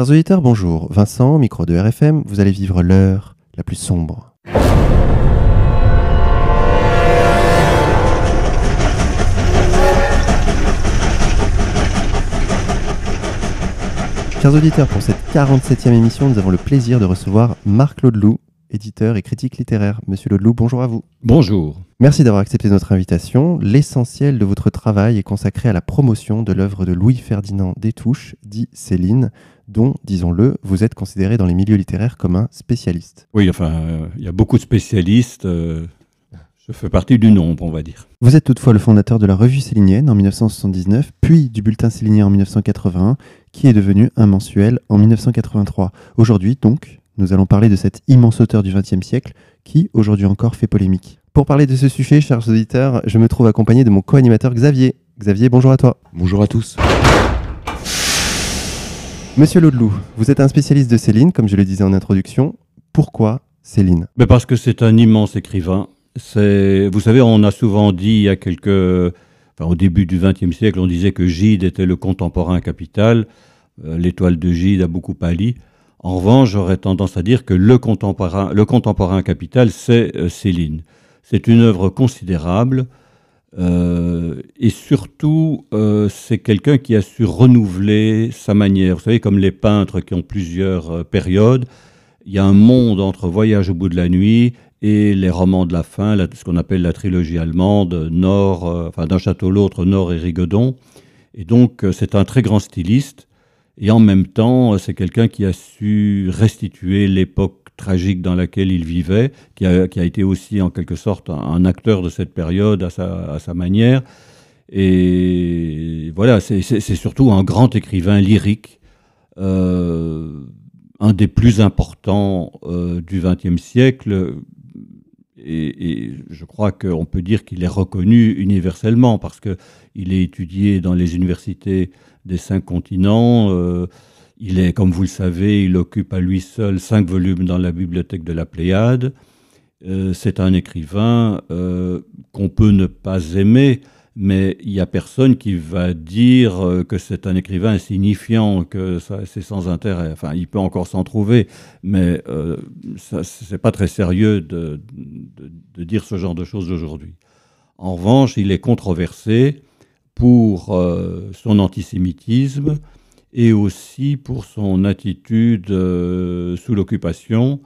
Chers auditeurs, bonjour. Vincent, micro de RFM, vous allez vivre l'heure la plus sombre. Chers auditeurs, pour cette 47e émission, nous avons le plaisir de recevoir Marc Laudeloup, éditeur et critique littéraire. Monsieur Laudeloup, bonjour à vous. Bonjour. Merci d'avoir accepté notre invitation. L'essentiel de votre travail est consacré à la promotion de l'œuvre de Louis-Ferdinand Détouche, dit Céline, dont, disons-le, vous êtes considéré dans les milieux littéraires comme un spécialiste. Oui, enfin, euh, il y a beaucoup de spécialistes. euh, je fais partie du nombre, on va dire. Vous êtes toutefois le fondateur de la revue célinienne en 1979, puis du bulletin célinien en 1981, qui est devenu un mensuel en 1983. Aujourd'hui, donc, nous allons parler de cet immense auteur du XXe siècle qui, aujourd'hui encore, fait polémique. Pour parler de ce sujet, chers auditeurs, je me trouve accompagné de mon co-animateur Xavier. Xavier, bonjour à toi. Bonjour à tous. Monsieur Laudeloup, vous êtes un spécialiste de Céline, comme je le disais en introduction. Pourquoi Céline? Mais parce que c'est un immense écrivain. Vous savez, on a souvent dit il quelques, enfin, au début du XXe siècle, on disait que Gide était le contemporain capital. Euh, L'étoile de Gide a beaucoup pâli. En revanche, j'aurais tendance à dire que le contemporain, le contemporain capital, c'est euh, Céline. C'est une œuvre considérable. Euh, et surtout, euh, c'est quelqu'un qui a su renouveler sa manière. Vous savez, comme les peintres qui ont plusieurs euh, périodes, il y a un monde entre Voyage au bout de la nuit et les romans de la fin, la- ce qu'on appelle la trilogie allemande, Nord, enfin d'un château à l'autre, Nord et Rigaudon. Et donc, c'est un très grand styliste. Et en même temps, c'est quelqu'un qui a su restituer l'époque tragique dans laquelle il vivait, qui a, qui a été aussi en quelque sorte un, acteur de cette période à sa, à sa manière. Et voilà, c'est surtout un grand écrivain lyrique, euh, un des plus importants euh, du XXe siècle. Et, et je crois qu'on peut dire qu'il est reconnu universellement parce qu'il est étudié dans les universités des cinq continents. euh, il est, comme vous le savez, il occupe à lui seul cinq volumes dans la bibliothèque de la Pléiade. Euh, c'est un écrivain euh, qu'on peut ne pas aimer, mais il n'y a personne qui va dire euh, que c'est un écrivain insignifiant, que c'est sans intérêt. Enfin, il peut encore s'en trouver, mais euh, c'est pas très sérieux de, dire ce genre de choses aujourd'hui. En revanche, il est controversé pour son antisémitisme et aussi pour son attitude euh, sous l'occupation,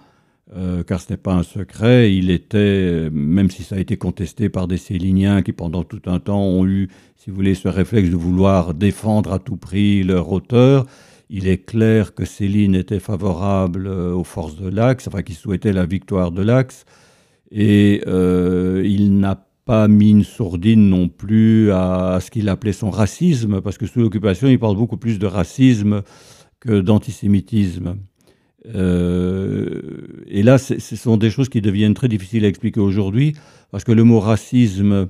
euh, car ce n'est pas un secret, il était, même si ça a été contesté par des Céliniens qui pendant tout un temps ont eu, si vous voulez, ce réflexe de vouloir défendre à tout prix leur auteur, il est clair que Céline était favorable euh, aux forces de l'Axe, enfin qu'il souhaitait la victoire de l'Axe, et euh, il n'a pas mis une sourdine non plus à, ce qu'il appelait son racisme, parce que sous l'occupation, il parle beaucoup plus de racisme que d'antisémitisme. Euh, et là, ce sont des choses qui deviennent très difficiles à expliquer aujourd'hui, parce que le mot racisme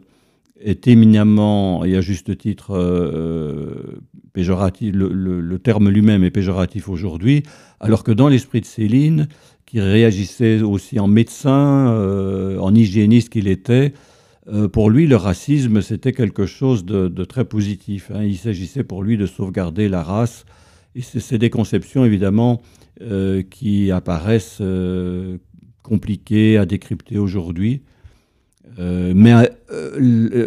est éminemment, et à juste titre, euh, péjoratif, le terme lui-même est péjoratif aujourd'hui, alors que dans l'esprit de Céline, qui réagissait aussi en médecin, euh, en hygiéniste qu'il était, euh, pour lui, le racisme, c'était quelque chose de, très positif. hein. Il s'agissait pour lui de sauvegarder la race. Et c'est des conceptions, évidemment, euh, qui apparaissent euh, compliquées à décrypter aujourd'hui. Mais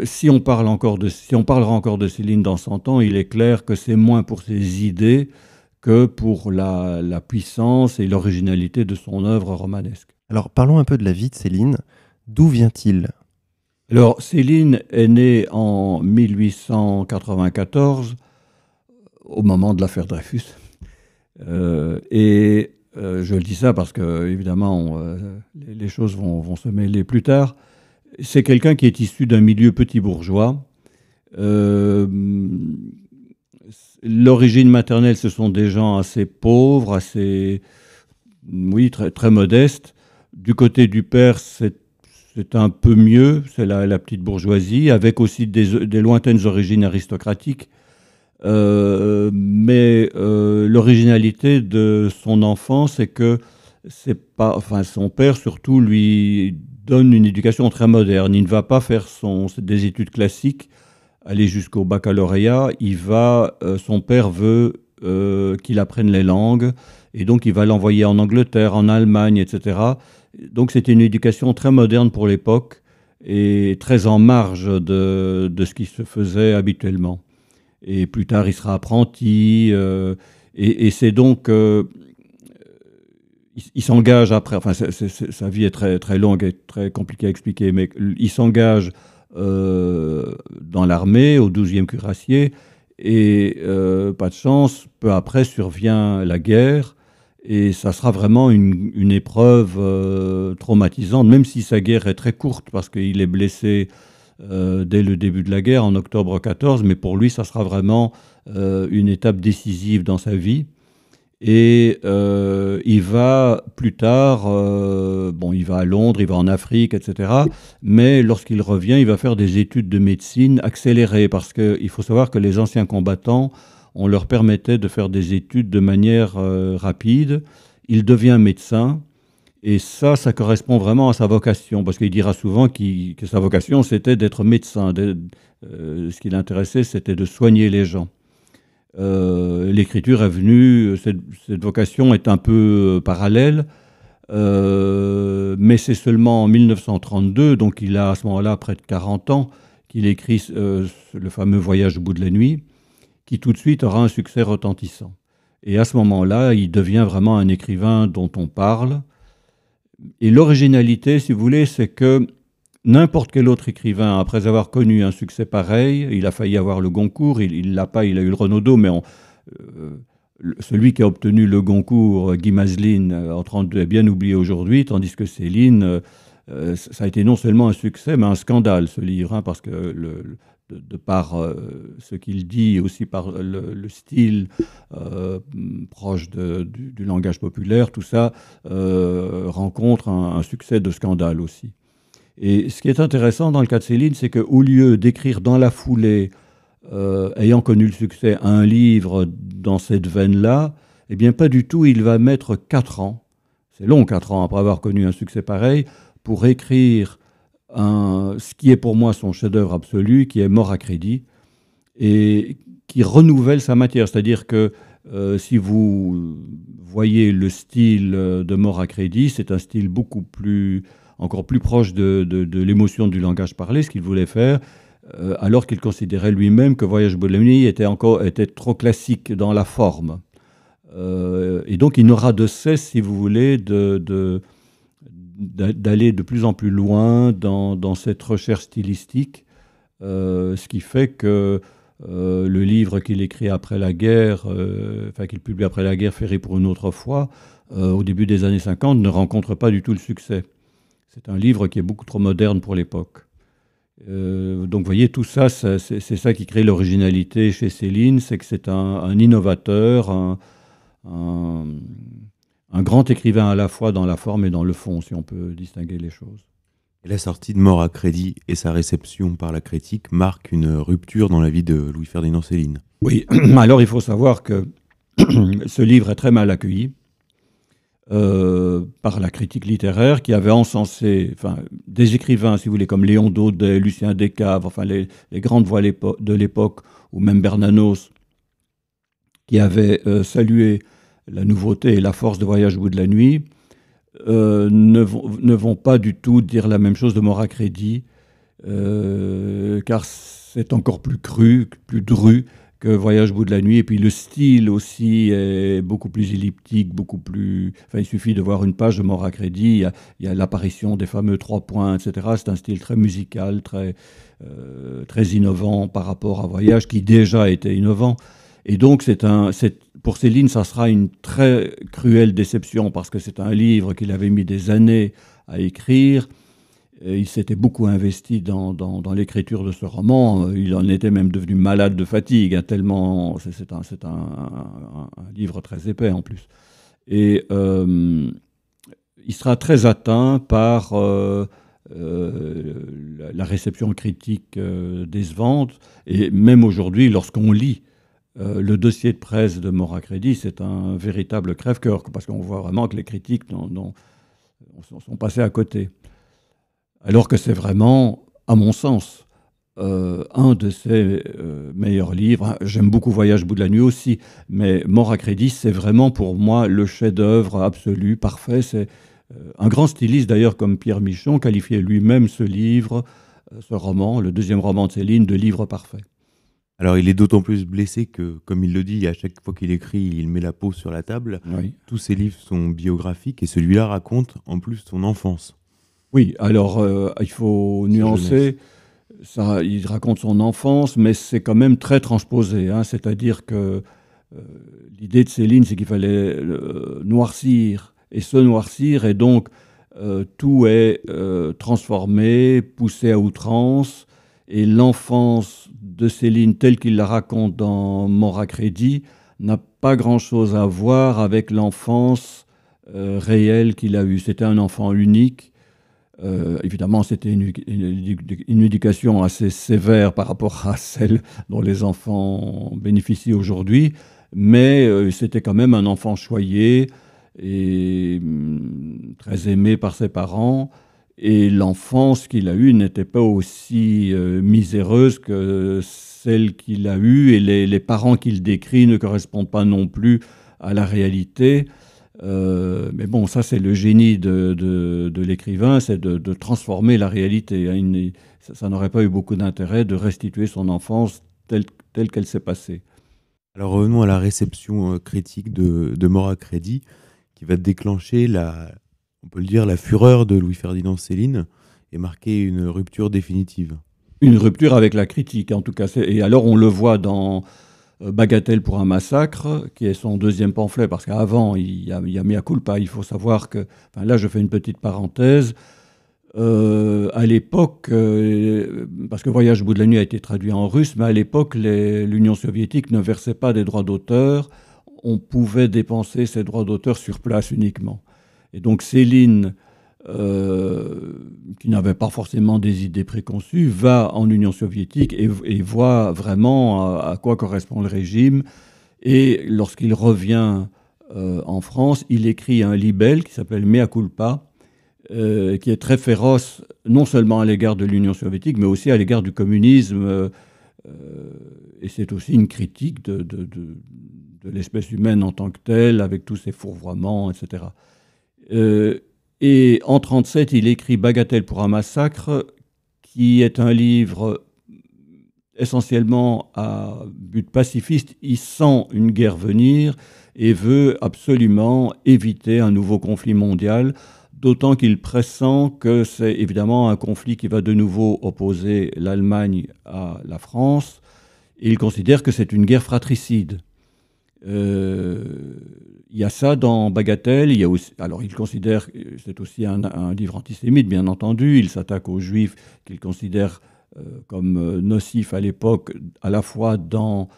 si, on parle encore de, si on parlera encore de Céline dans 100 ans, il est clair que c'est moins pour ses idées que pour la, la puissance et l'originalité de son œuvre romanesque. Alors parlons un peu de la vie de Céline. D'où vient-il? Alors, Céline est née en 1894, au moment de l'affaire Dreyfus. Euh, et euh, je le dis ça parce que, évidemment, euh, les, choses vont, vont se mêler plus tard. C'est quelqu'un qui est issu d'un milieu petit bourgeois. L'origine maternelle, ce sont des gens assez pauvres, assez, oui, très, très modestes. Du côté du père, c'est c'est un peu mieux, c'est la, la petite bourgeoisie, avec aussi des, lointaines origines aristocratiques. Euh, mais euh, l'originalité de son enfant, c'est que c'est pas, enfin, son père surtout lui donne une éducation très moderne. Il ne va pas faire des études classiques, aller jusqu'au baccalauréat. Il va, euh, son père veut qu'il apprenne les langues. Et donc, il va l'envoyer en Angleterre, en Allemagne, etc. Donc, c'était une éducation très moderne pour l'époque et très en marge de, ce qui se faisait habituellement. Et plus tard, il sera apprenti. et, c'est donc il, s'engage après, enfin sa vie est très, très longue et très compliquée à expliquer, mais il s'engage euh, dans l'armée au 12e cuirassier et euh, pas de chance, peu après survient la guerre et ça sera vraiment une, épreuve euh, traumatisante, même si sa guerre est très courte parce qu'il est blessé dès le début de la guerre en octobre 14, mais pour lui ça sera vraiment une étape décisive dans sa vie. Et euh, il va plus tard, euh, bon, il va à Londres, il va en Afrique, etc. Mais lorsqu'il revient, il va faire des études de médecine accélérées parce qu'il faut savoir que les anciens combattants, on leur permettait de faire des études de manière euh, rapide. Il devient médecin. Et ça, ça correspond vraiment à sa vocation, parce qu'il dira souvent que sa vocation, c'était d'être médecin. ce qui l'intéressait, c'était de soigner les gens. Euh, l'écriture est venue, cette, vocation est un peu euh, parallèle, euh, mais c'est seulement en 1932, donc il a à ce moment-là près de 40 ans, qu'il écrit le fameux Voyage au bout de la nuit, qui tout de suite aura un succès retentissant. Et à ce moment-là, il devient vraiment un écrivain dont on parle. Et l'originalité, si vous voulez, c'est que N'importe quel autre écrivain, après avoir connu un succès pareil, il a failli avoir le Goncourt, il l'a pas, il a eu le Renaudot, mais euh, celui qui a obtenu le Goncourt, Guy Mazeline, euh, en 32, est bien oublié aujourd'hui, tandis que Céline, euh, ça a été non seulement un succès, mais un scandale, ce livre, hein, parce que de, par ce qu'il dit, aussi par le, style proche du, langage populaire, tout ça rencontre un, succès de scandale aussi. Et ce qui est intéressant dans le cas de Céline, c'est qu'au lieu d'écrire dans la foulée, euh, ayant connu le succès, un livre dans cette veine-là, eh bien pas du tout, il va mettre quatre ans, c'est long quatre ans après avoir connu un succès pareil, pour écrire ce qui est pour moi son chef-d'œuvre absolu, qui est Mort à crédit, et qui renouvelle sa matière. C'est-à-dire que euh, si vous voyez le style de Mort à crédit, c'est un style beaucoup plus encore plus proche de, l'émotion du langage parlé, ce qu'il voulait faire, euh, alors qu'il considérait lui-même que Voyage Bolémie était encore était trop classique dans la forme. Euh, et donc il n'aura de cesse, si vous voulez, de, d'aller de plus en plus loin dans, cette recherche stylistique, euh, ce qui fait que le livre qu'il écrit après la guerre, enfin qu'il publie après la guerre, Ferré pour une autre fois, au début des années 50, ne rencontre pas du tout le succès. C'est un livre qui est beaucoup trop moderne pour l'époque. Euh, donc vous voyez, tout ça, c'est ça qui crée l'originalité chez Céline, c'est que c'est un, innovateur, un, grand écrivain à la fois dans la forme et dans le fond, si on peut distinguer les choses. la sortie de Mort à crédit et sa réception par la critique marquent une rupture dans la vie de Louis-Ferdinand Céline. Oui, alors il faut savoir que ce livre est très mal accueilli. Euh, par la critique littéraire qui avait encensé enfin, des écrivains, si vous voulez, comme Léon Daudet, Lucien Descaves, enfin les, grandes voix de l'époque, ou même Bernanos, qui avaient euh, salué la nouveauté et la force de Voyage au bout de la nuit, euh, ne, vont, pas du tout dire la même chose de Mora Crédit, car c'est encore plus cru, plus dru, que Voyage au bout de la nuit. Et puis le style aussi est beaucoup plus elliptique, beaucoup plus. Enfin, il suffit de voir une page de Mort à crédit. Il y a, l'apparition des fameux trois points, etc. C'est un style très musical, très, euh, très innovant par rapport à Voyage, qui déjà était innovant. Et donc, c'est un, pour Céline, ça sera une très cruelle déception parce que c'est un livre qu'il avait mis des années à écrire il s'était beaucoup investi dans, l'écriture de ce roman. Il en était même devenu malade de fatigue, hein, tellement c'est un, livre très épais en plus. Et euh, il sera très atteint par euh, euh, la réception critique décevante. Et même aujourd'hui, lorsqu'on lit le dossier de presse de Mora Crédit, c'est un véritable crève-cœur, parce qu'on voit vraiment que les critiques sont passés à côté. Alors que c'est vraiment, à mon sens, un de ses meilleurs livres. J'aime beaucoup Voyage au bout de la nuit aussi, mais Mort à crédit, c'est vraiment pour moi le chef-d'œuvre absolu, parfait. C'est un grand styliste d'ailleurs comme Pierre Michon qualifiait lui-même ce livre, ce roman, le deuxième roman de Céline, de livre parfait. Alors il est d'autant plus blessé que, comme il le dit, à chaque fois qu'il écrit, il met la peau sur la table. Tous ses livres sont biographiques et celui-là raconte en plus son enfance. Oui, alors euh, il faut nuancer. Ça, il raconte son enfance, mais c'est quand même très transposé. Hein. C'est-à-dire que euh, l'idée de Céline, c'est qu'il fallait euh, noircir et se noircir, et donc tout est transformé, poussé à outrance, et l'enfance de Céline telle qu'il la raconte dans Mort à crédit n'a pas grand-chose à voir avec l'enfance euh, réelle qu'il a eue. C'était un enfant unique. Euh, évidemment, c'était une, éducation assez sévère par rapport à celle dont les enfants bénéficient aujourd'hui, mais euh, c'était quand même un enfant choyé et hum, très aimé par ses parents. Et l'enfance qu'il a eue n'était pas aussi euh, miséreuse que celle qu'il a eue, et les, parents qu'il décrit ne correspondent pas non plus à la réalité. Euh, mais bon, ça c'est le génie de, l'écrivain, c'est de, transformer la réalité. Hein. ça, n'aurait pas eu beaucoup d'intérêt de restituer son enfance telle, telle qu'elle s'est passée. Alors revenons à la réception euh, critique de, Mort à crédit, qui va déclencher la, on peut le dire, la fureur de Louis-Ferdinand Céline et marquer une rupture définitive. Une rupture avec la critique, en tout cas. Et alors, on le voit dans euh, Bagatelle pour un massacre, qui est son deuxième pamphlet, parce qu'avant, il y a, il a Mea culpa. Il faut savoir que. là, je fais une petite parenthèse. Euh, à l'époque, euh, parce que Voyage au bout de la nuit a été traduit en russe, mais à l'époque, l'Union soviétique ne versait pas des droits d'auteur. On pouvait dépenser ces droits d'auteur sur place uniquement. Et donc Céline, euh, qui n'avait pas forcément des idées préconçues, va en Union soviétique et, voit vraiment à, quoi correspond le régime. Et lorsqu'il revient euh, en France, il écrit un libelle qui s'appelle Mea culpa, euh, qui est très féroce, non seulement à l'égard de l'Union soviétique, mais aussi à l'égard du communisme. et c'est aussi une critique de, de l'espèce humaine en tant que telle, avec tous ses fourvoiements, etc. Euh, et en 1937, il écrit Bagatelle pour un massacre, qui est un livre essentiellement à but pacifiste. Il sent une guerre venir et veut absolument éviter un nouveau conflit mondial, d'autant qu'il pressent que c'est évidemment un conflit qui va de nouveau opposer l'Allemagne à la France. Il considère que c'est une guerre fratricide. Euh, il y a ça dans Bagatelle. Il y a aussi, alors il considère, c'est aussi un, livre antisémite, bien entendu. Il s'attaque aux juifs qu'il considère euh, comme euh, nocifs à l'époque, à la fois dans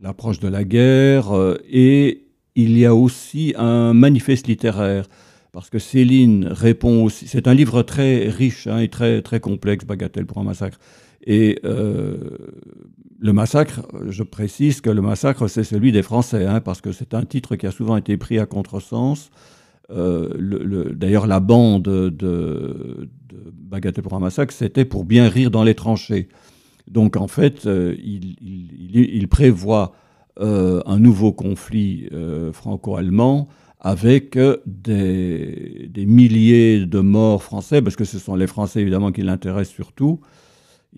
l'approche de la guerre et il y a aussi un manifeste littéraire. Parce que Céline répond aussi. C'est un livre très riche hein, et très, très complexe, Bagatelle pour un massacre. Et le massacre, je précise que le massacre, c'est celui des Français, hein, parce que c'est un titre qui a souvent été pris à contresens. Euh, D'ailleurs, la bande de, de, Bagatelle pour un massacre, c'était pour bien rire dans les tranchées. Donc, en fait, euh, il, prévoit euh, un nouveau conflit euh, franco-allemand avec des, milliers de morts français, parce que ce sont les Français, évidemment, qui l'intéressent surtout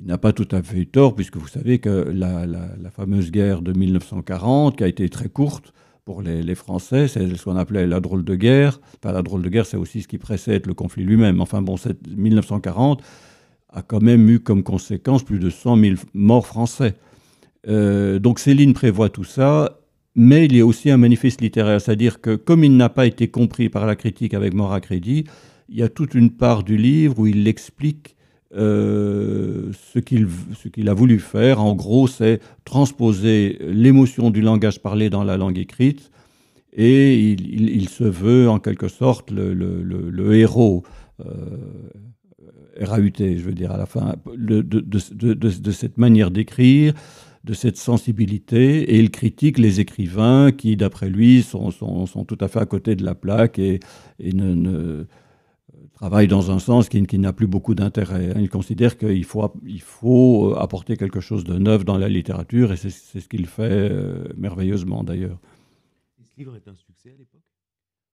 il n'a pas tout à fait eu tort, puisque vous savez que la, fameuse guerre de 1940, qui a été très courte pour les, Français, c'est ce qu'on appelait la drôle de guerre. Enfin, la drôle de guerre, c'est aussi ce qui précède le conflit lui-même. Enfin bon, cette 1940 a quand même eu comme conséquence plus de 100 000 morts français. Euh, donc Céline prévoit tout ça, mais il y a aussi un manifeste littéraire, c'est-à-dire que comme il n'a pas été compris par la critique avec mort à crédit, il y a toute une part du livre où il explique euh, ce qu'il a voulu faire, en gros, c'est transposer l'émotion du langage parlé dans la langue écrite, et il, se veut en quelque sorte le, héros, euh, RAUT, je veux dire, à la fin, de, cette manière d'écrire, de cette sensibilité, et il critique les écrivains qui, d'après lui, sont, tout à fait à côté de la plaque et, ne travaille dans un sens qui, n'a plus beaucoup d'intérêt. Hein. Il considère qu'il faut, il faut apporter quelque chose de neuf dans la littérature, et c'est ce qu'il fait merveilleusement d'ailleurs. Ce livre est un succès à l'époque?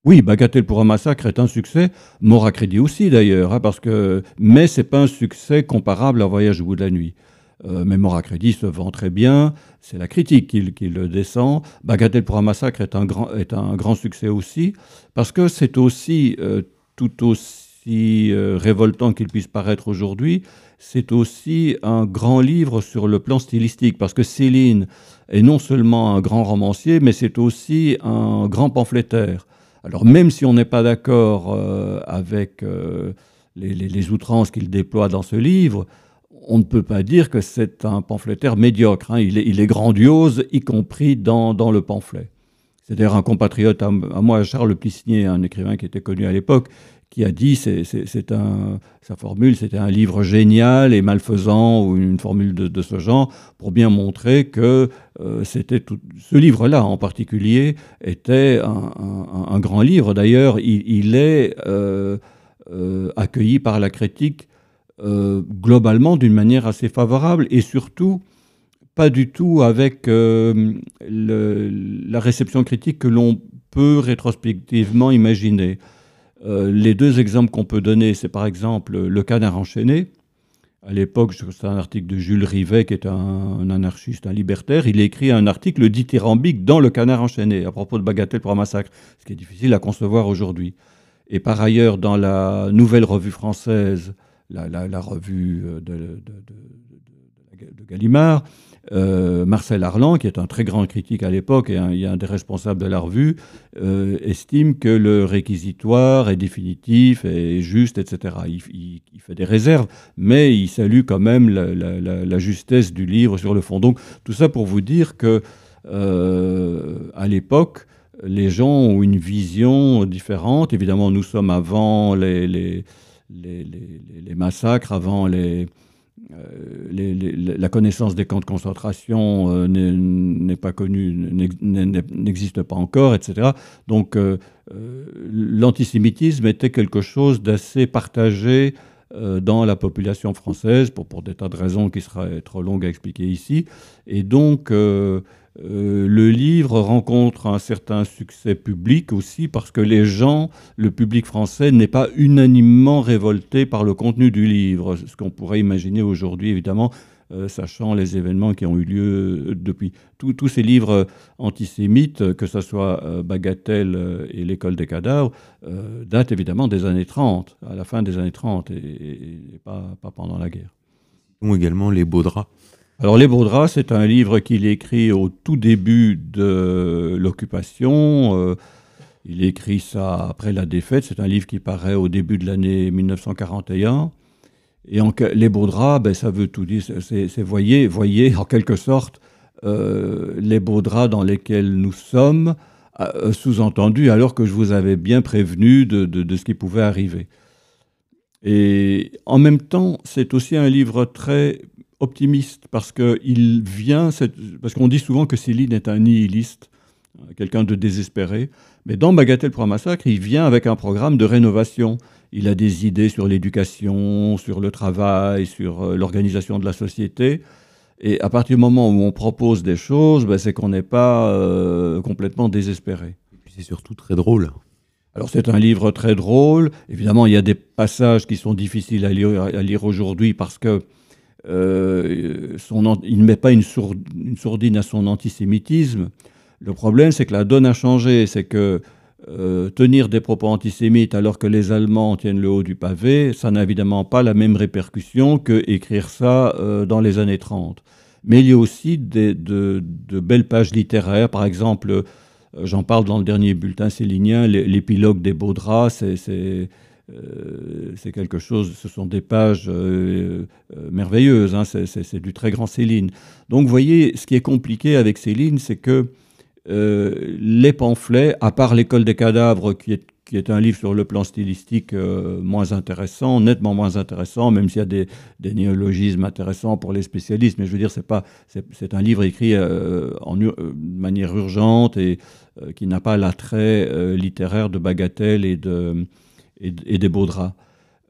Oui, Bagatelle pour un massacre est un succès, mort à crédit aussi d'ailleurs, hein, parce que mais c'est pas un succès comparable à Voyage au bout de la nuit. Euh, mais mort à crédit se vend très bien, c'est la critique qui, le descend. Bagatelle pour un massacre est un grand, est un grand succès aussi, parce que c'est aussi euh, tout aussi euh, révoltant qu'il puisse paraître aujourd'hui, c'est aussi un grand livre sur le plan stylistique, parce que Céline est non seulement un grand romancier, mais c'est aussi un grand pamphlétaire. Alors même si on n'est pas d'accord euh, avec euh, les, outrances qu'il déploie dans ce livre, on ne peut pas dire que c'est un pamphlétaire médiocre. Hein. Il, est, grandiose, y compris dans, le pamphlet. C'est d'ailleurs un compatriote à, moi, Charles Plissnier, un écrivain qui était connu à l'époque, qui a dit, c'est un, sa formule, c'était un livre génial et malfaisant, ou une formule de, ce genre, pour bien montrer que euh, c'était ce livre-là en particulier était un, grand livre. D'ailleurs, il, est euh, euh, accueilli par la critique globalement d'une manière assez favorable et surtout pas du tout avec la réception critique que l'on peut rétrospectivement imaginer. Euh, les deux exemples qu'on peut donner, c'est par exemple le canard enchaîné. À l'époque, c'est un article de Jules Rivet, qui est un, anarchiste, un libertaire. Il écrit un article dithyrambique dans le canard enchaîné, à propos de Bagatelle pour un massacre, ce qui est difficile à concevoir aujourd'hui. Et par ailleurs, dans la nouvelle revue française, la, revue de, de Gallimard, euh, Marcel Arlan, qui est un très grand critique à l'époque et un, des responsables de la revue, euh, estime que le réquisitoire est définitif, est juste, etc. Il, fait des réserves, mais il salue quand même la, justesse du livre sur le fond. Donc tout ça pour vous dire que euh, à l'époque, les gens ont une vision différente. Évidemment, nous sommes avant les massacres, avant les euh, la connaissance des camps de concentration euh, n'est pas connue, n'existe pas encore, etc. Donc euh, l'antisémitisme était quelque chose d'assez partagé dans la population française, pour, pour, des tas de raisons qui seraient trop longues à expliquer ici. Et donc le livre rencontre un certain succès public aussi parce que les gens, le public français, n'est pas unanimement révolté par le contenu du livre, ce qu'on pourrait imaginer aujourd'hui évidemment, euh, sachant les événements qui ont eu lieu depuis. tous ces livres antisémites, que ce soit Bagatelle et l'école des cadavres, datent évidemment des années 30, à la fin des années 30 et, pas, pas, pendant la guerre. Ou également les Baudras. Alors Les Baudras, c'est un livre qu'il écrit au tout début de l'occupation. Euh, il écrit ça après la défaite. C'est un livre qui paraît au début de l'année 1941. Et en, les Baudras, ben, ça veut tout dire. C'est voyez, voyez en quelque sorte euh, les Baudras dans lesquels nous sommes, euh, sous-entendu alors que je vous avais bien prévenu de ce qui pouvait arriver. Et en même temps, c'est aussi un livre très optimiste parce qu'il vient, parce qu'on dit souvent que Céline est un nihiliste, euh, quelqu'un de désespéré, mais dans Bagatelle pour un massacre, il vient avec un programme de rénovation. Il a des idées sur l'éducation, sur le travail, sur euh, l'organisation de la société. Et à partir du moment où on propose des choses, ben, c'est qu'on n'est pas euh, complètement désespéré. Et puis c'est surtout très drôle. Alors c'est un livre très drôle. Évidemment, il y a des passages qui sont difficiles à lire, à lire aujourd'hui parce que euh, il ne met pas une, sourdine à son antisémitisme. Le problème, c'est que la donne a changé. C'est que euh, tenir des propos antisémites alors que les Allemands tiennent le haut du pavé, ça n'a évidemment pas la même répercussion que écrire ça euh, dans les années 30. Mais il y a aussi de, belles pages littéraires. Par exemple, j'en parle dans le dernier bulletin célinien, l'épilogue des Baudras, c'est euh, c'est quelque chose, ce sont des pages euh, euh, merveilleuses, hein, c'est du très grand Céline. Donc vous voyez, ce qui est compliqué avec Céline, c'est que les pamphlets, à part l'école des cadavres, qui est, qui est, un livre sur le plan stylistique moins intéressant, nettement moins intéressant, même s'il y a des, néologismes intéressants pour les spécialistes, mais je veux dire, c'est un livre écrit en, de manière urgente et qui n'a pas l'attrait littéraire de Bagatelle et de et, des beaux draps.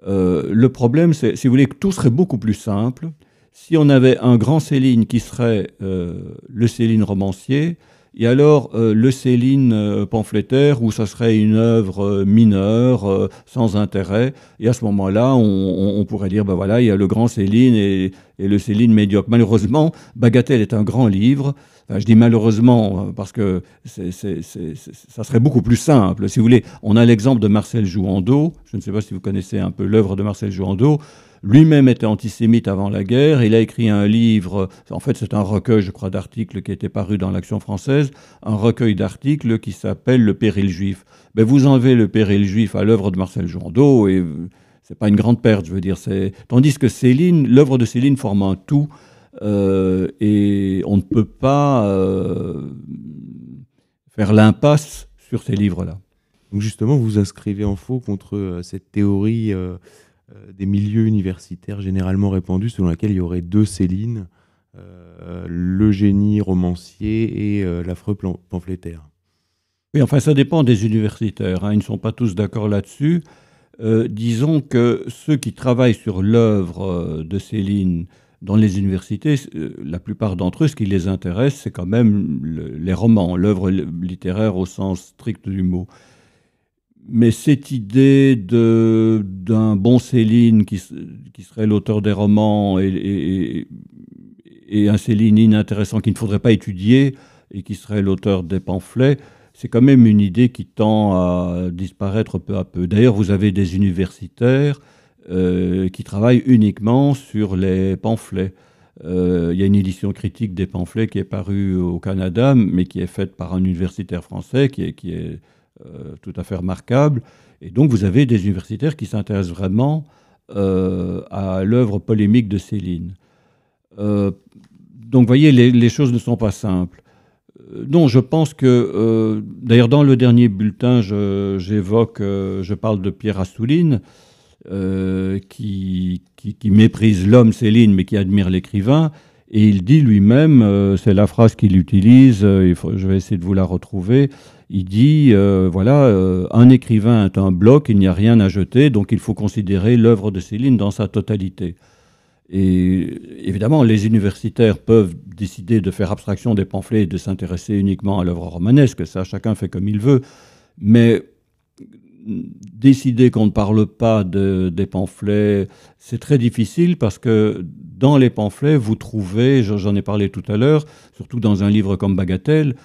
le problème, c'est, si vous voulez, que tout serait beaucoup plus simple si on avait un grand Céline qui serait le Céline romancier, et alors euh, le Céline euh, pamphlétaire, où ça serait une œuvre euh, mineure, sans intérêt, et à ce moment-là, on, pourrait dire, ben voilà, il y a le grand Céline et, le Céline médiocre. Malheureusement, Bagatelle est un grand livre. Je dis malheureusement parce que ça serait beaucoup plus simple. Si vous voulez, on a l'exemple de Marcel Jouandeau. Je ne sais pas si vous connaissez un peu l'œuvre de Marcel Jouandeau. Lui-même était antisémite avant la guerre. Il a écrit un livre, en fait c'est un recueil, je crois, d'articles qui était paru dans l'Action française, un recueil d'articles qui s'appelle Le péril juif. Ben, vous enlevez le péril juif à l'œuvre de Marcel Jourdaud et c'est pas une grande perte, je veux dire. Tandis que Céline, l'œuvre de Céline forme un tout euh, et on ne peut pas euh, faire l'impasse sur ces livres-là. Donc justement, vous inscrivez en faux contre euh, cette théorie euh, des milieux universitaires généralement répandus selon laquelle il y aurait deux Céline, le génie romancier et l'affreux pamphlétaire. Oui, enfin ça dépend des universitaires, hein. ils ne sont pas tous d'accord là-dessus. disons que ceux qui travaillent sur l'œuvre de Céline dans les universités, la plupart d'entre eux, ce qui les intéresse, c'est quand même les romans, l'œuvre littéraire au sens strict du mot. Mais cette idée d'un bon Céline qui, serait l'auteur des romans et, un Céline inintéressant qu'il ne faudrait pas étudier et qui serait l'auteur des pamphlets, c'est quand même une idée qui tend à disparaître peu à peu. D'ailleurs, vous avez des universitaires euh, qui travaillent uniquement sur les pamphlets. Euh, il y a une édition critique des pamphlets qui est parue au Canada, mais qui est faite par un universitaire français qui est, euh, tout à fait remarquable. Et donc vous avez des universitaires qui s'intéressent vraiment à l'œuvre polémique de Céline. Donc vous voyez, les, choses ne sont pas simples. Non, je pense que, d'ailleurs dans le dernier bulletin, j'évoque, je, parle de Pierre Assouline, qui, qui, méprise l'homme Céline, mais qui admire l'écrivain. Et il dit lui-même, c'est la phrase qu'il utilise, je vais essayer de vous la retrouver, il dit, euh, voilà, euh, un écrivain est un bloc, il n'y a rien à jeter, donc il faut considérer l'œuvre de Céline dans sa totalité. Et évidemment, les universitaires peuvent décider de faire abstraction des pamphlets et de s'intéresser uniquement à l'œuvre romanesque, ça chacun fait comme il veut, mais décider qu'on ne parle pas de, des pamphlets, c'est très difficile parce que dans les pamphlets, vous trouvez, j'en ai parlé tout à l'heure, surtout dans un livre comme Bagatelle,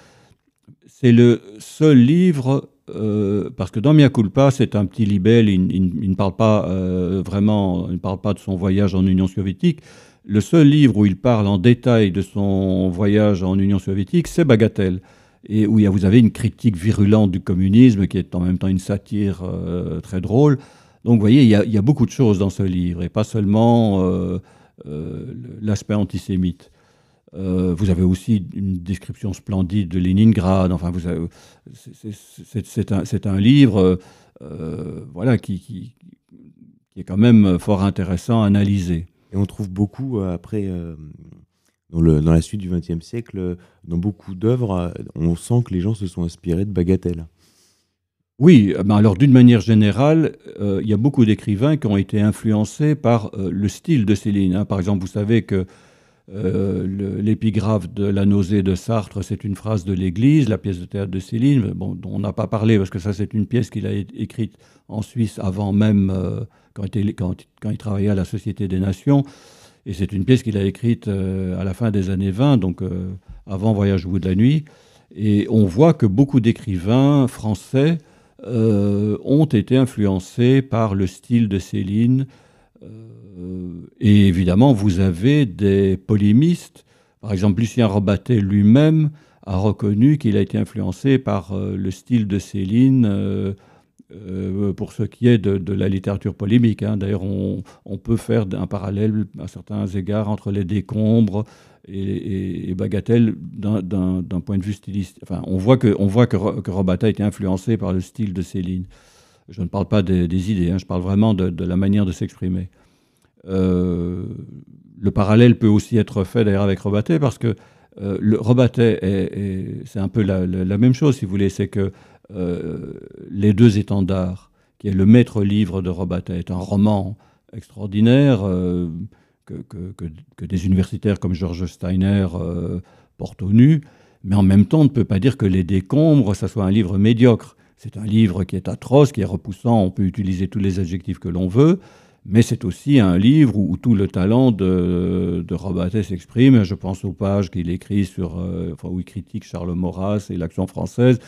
c'est le seul livre, euh, parce que dans Mia Culpa, c'est un petit libelle, il, ne parle pas euh, vraiment, il ne parle pas de son voyage en Union soviétique. Le seul livre où il parle en détail de son voyage en Union soviétique, c'est Bagatelle, et où vous avez une critique virulente du communisme, qui est en même temps une satire euh, très drôle. Donc vous voyez, il y, a, beaucoup de choses dans ce livre, et pas seulement l'aspect antisémite. Euh, vous avez aussi une description splendide de Leningrad. Enfin, c'est un, livre, euh, voilà, qui, est quand même fort intéressant à analyser. Et on trouve beaucoup euh, après. Dans, la suite du XXe siècle, dans beaucoup d'œuvres, on sent que les gens se sont inspirés de Bagatelle. Oui, ben alors d'une manière générale, il y a beaucoup d'écrivains qui ont été influencés par le style de Céline. Hein. Par exemple, vous savez que euh, l'épigraphe de La nausée de Sartre, c'est une phrase de l'Église, la pièce de théâtre de Céline, bon, dont on n'a pas parlé parce que ça c'est une pièce qu'il a écrite en Suisse avant même, euh, quand, il, travaillait à la Société des Nations. Et c'est une pièce qu'il a écrite euh, à la fin des années 20, donc avant Voyage au bout de la nuit. Et on voit que beaucoup d'écrivains français ont été influencés par le style de Céline, euh, et évidemment, vous avez des polémistes. Par exemple, Lucien Robatet lui-même a reconnu qu'il a été influencé par euh, le style de Céline euh, pour ce qui est de, la littérature polémique. Hein. D'ailleurs, on, peut faire un parallèle à certains égards entre les décombres et, Bagatelle d'un point de vue stylistique. Enfin, on voit que, on voit que, a été influencé par le style de Céline. Je ne parle pas des, idées, hein, je parle vraiment de, la manière de s'exprimer. Euh, le parallèle peut aussi être fait d'ailleurs avec Robatet parce que euh, le Robatet, c'est un peu la, même chose, si vous voulez, c'est que les deux étendards, qui est le maître livre de Robatet, est un roman extraordinaire que, que, des universitaires comme George Steiner portent au nu. Mais en même temps, on ne peut pas dire que Les Décombres, ça soit un livre médiocre. C'est un livre qui est atroce, qui est repoussant, on peut utiliser tous les adjectifs que l'on veut, mais c'est aussi un livre où, tout le talent de, de s'exprime. Je pense aux pages qu'il écrit sur, euh, enfin, où il critique Charles Maurras et l'action française.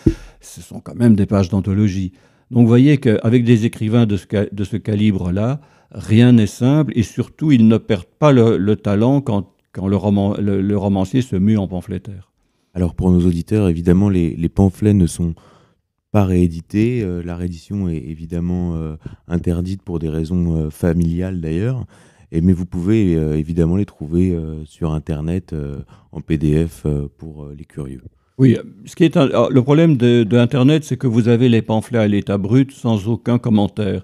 Ce sont quand même des pages d'anthologie. Donc vous voyez qu'avec des écrivains de ce, de ce calibre-là, rien n'est simple et surtout ils ne perdent pas le, talent quand, quand le, roman, le, romancier se mue en pamphlétaire. Alors pour nos auditeurs, évidemment, les, les pamphlets ne sont pas réédité. Euh, la réédition est évidemment euh, interdite pour des raisons euh, familiales d'ailleurs. Mais vous pouvez évidemment les trouver sur Internet en PDF pour les curieux. Oui, ce qui est le problème de, de Internet, c'est que vous avez les pamphlets à l'état brut sans aucun commentaire.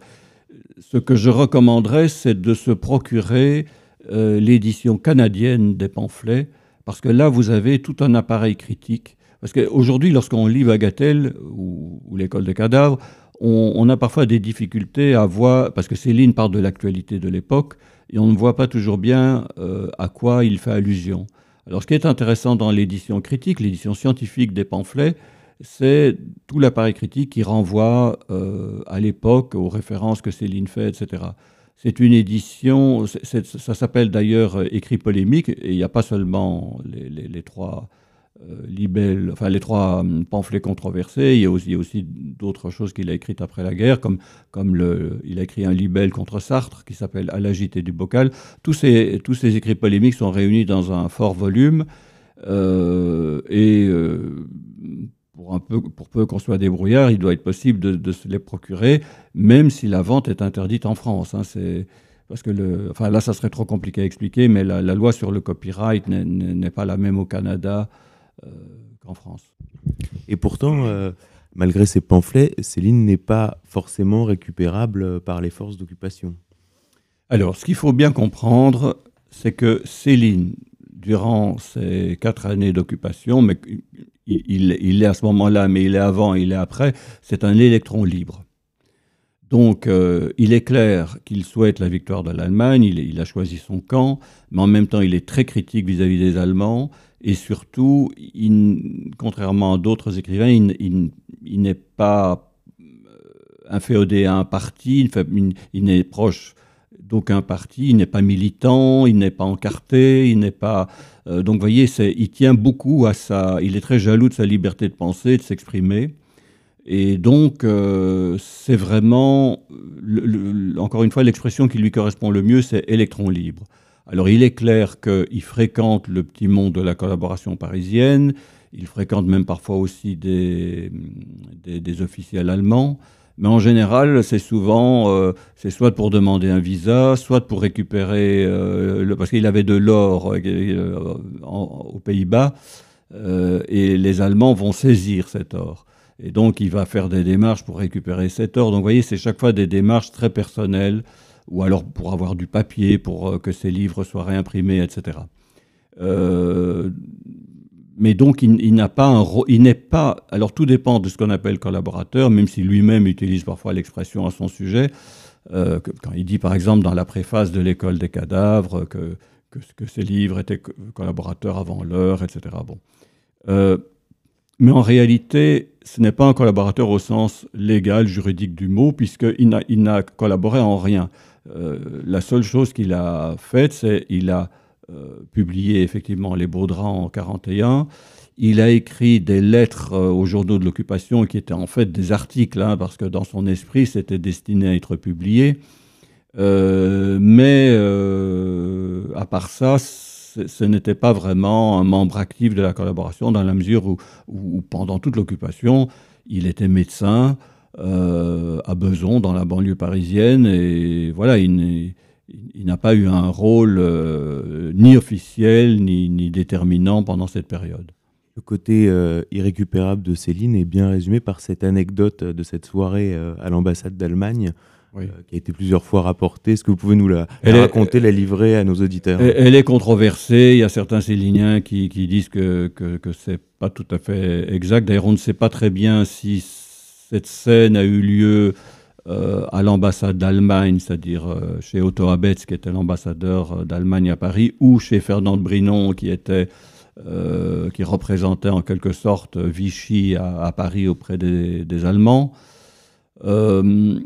Ce que je recommanderais, c'est de se procurer l'édition canadienne des pamphlets, parce que là, vous avez tout un appareil critique parce qu'aujourd'hui, lorsqu'on lit Bagatelle ou, l'école des cadavres, on, a parfois des difficultés à voir, parce que Céline parle de l'actualité de l'époque, et on ne voit pas toujours bien euh, à quoi il fait allusion. Alors ce qui est intéressant dans l'édition critique, l'édition scientifique des pamphlets, c'est tout l'appareil critique qui renvoie euh, à l'époque, aux références que Céline fait, etc. C'est une édition, ça s'appelle d'ailleurs euh, écrit polémique, et il n'y a pas seulement les trois euh, enfin les trois hum, pamphlets controversés. Il y a aussi, d'autres choses qu'il a écrites après la guerre, comme, comme le, il a écrit un libelle contre Sartre qui s'appelle À l'agité du bocal. Tous ces, tous ces écrits polémiques sont réunis dans un fort volume. Euh, et euh, pour, un peu, pour peu qu'on soit débrouillard, il doit être possible de, se les procurer, même si la vente est interdite en France. Hein. c'est parce que le, enfin là, ça serait trop compliqué à expliquer, mais la, loi sur le copyright n'est pas la même au Canada qu'en France. Et pourtant, euh, malgré ces pamphlets, Céline n'est pas forcément récupérable par les forces d'occupation. Alors, ce qu'il faut bien comprendre, c'est que Céline, durant ces quatre années d'occupation, mais il, est à ce moment-là, mais il est avant, il est après, c'est un électron libre. Donc, euh, il est clair qu'il souhaite la victoire de l'Allemagne, il, a choisi son camp, mais en même temps, il est très critique vis-à-vis des Allemands, et surtout, contrairement à d'autres écrivains, il, n'est pas euh, inféodé à un parti, il, n'est proche d'aucun parti, il n'est pas militant, il n'est pas encarté, il n'est pas... Euh, donc vous voyez, il tient beaucoup à ça, il est très jaloux de sa liberté de penser, de s'exprimer. Et donc, euh, c'est vraiment, encore une fois, l'expression qui lui correspond le mieux, c'est électron libre. Alors il est clair qu'il fréquente le petit monde de la collaboration parisienne, il fréquente même parfois aussi des, des, officiels allemands, mais en général c'est souvent, euh, c'est soit pour demander un visa, soit pour récupérer, euh, parce qu'il avait de l'or aux Pays-Bas, et les Allemands vont saisir cet or. Et donc il va faire des démarches pour récupérer cet or. Donc vous voyez, c'est chaque fois des démarches très personnelles ou alors pour avoir du papier, pour euh, que ces livres soient réimprimés, etc. Euh, mais donc, il, n'a pas un il n'est pas. Alors, tout dépend de ce qu'on appelle collaborateur, même si lui-même utilise parfois l'expression à son sujet. Euh, quand il dit, par exemple, dans la préface de l'école des cadavres, que, que, ses livres étaient collaborateurs avant l'heure, etc. Bon. Mais en réalité, ce n'est pas un collaborateur au sens légal, juridique du mot, puisqu'il n'a collaboré en rien. Euh, la seule chose qu'il a faite, c'est qu'il a euh, publié effectivement Les Baudrins en 1941. Il a écrit des lettres euh, aux journaux de l'occupation qui étaient en fait des articles, hein, parce que dans son esprit, c'était destiné à être publié. mais à part ça, ce n'était pas vraiment un membre actif de la collaboration dans la mesure où pendant toute l'occupation, il était médecin, euh, à Beson, dans la banlieue parisienne. Et voilà, il, n'a pas eu un rôle euh, ni officiel ni, déterminant pendant cette période. Le côté euh, irrécupérable de Céline est bien résumé par cette anecdote de cette soirée à l'ambassade d'Allemagne. Qui a été plusieurs fois rapportée. Est-ce que vous pouvez nous la, raconter, la livrer à nos auditeurs? Elle, est controversée. Il y a certains Céliniens qui, disent que, que, que ce n'est pas tout à fait exact. D'ailleurs, on ne sait pas très bien si cette scène a eu lieu à l'ambassade d'Allemagne, c'est-à-dire chez Otto Abetz, qui était l'ambassadeur d'Allemagne à Paris, ou chez Fernand Brinon, qui était qui représentait en quelque sorte Vichy à, Paris auprès des Allemands. Euh,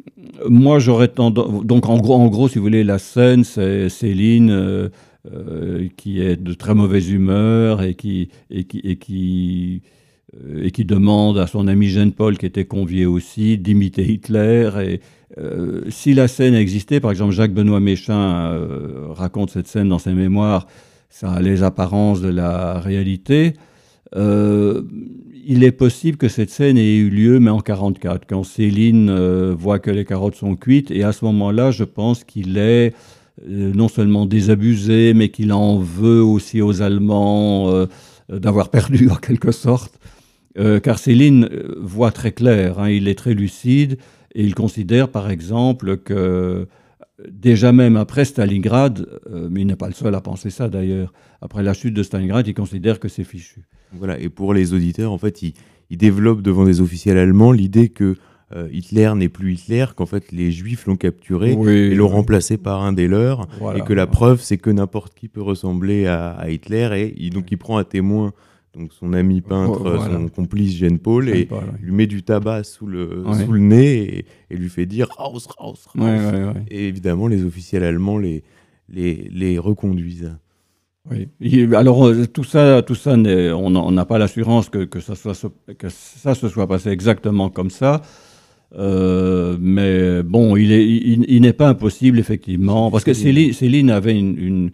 moi, j'aurais tendance. Donc, en gros, si vous voulez, la scène, c'est Céline euh, euh, qui est de très mauvaise humeur et qui, et qui, et qui, et qui demande à son ami Jean-Paul, qui était convié aussi, d'imiter Hitler. Et si la scène existait, par exemple, Jacques-Benoît Méchain raconte cette scène dans ses mémoires, ça a les apparences de la réalité. Il est possible que cette scène ait eu lieu, mais en 44, quand Céline euh, voit que les carottes sont cuites. Et à ce moment-là, je pense qu'il est euh, non seulement désabusé, mais qu'il en veut aussi aux Allemands d'avoir perdu en quelque sorte. car Céline voit très clair, hein, il est très lucide, et il considère par exemple que déjà même après Stalingrad, mais il n'est pas le seul à penser ça d'ailleurs, après la chute de Stalingrad, il considère que c'est fichu. Voilà, et pour les auditeurs, en fait, ils, développent devant des officiels allemands l'idée que euh, Hitler n'est plus Hitler, qu'en fait les Juifs l'ont capturé et l'ont remplacé par un des leurs, et que la preuve c'est que n'importe qui peut ressembler à, Hitler, et donc il prend à témoin donc son ami peintre, son complice Jean Paul, et lui met du tabac sous le, sous le nez et, lui fait dire Raus, Raus, Raus. Et évidemment, les officiels allemands les, les, les reconduisent. Oui. Alors euh, tout ça, tout ça, on n'a pas l'assurance que, que, ça soit, que ça se soit passé exactement comme ça. Euh, mais bon, il n'est il, pas impossible, effectivement, parce que Céline, Céline avait une, une,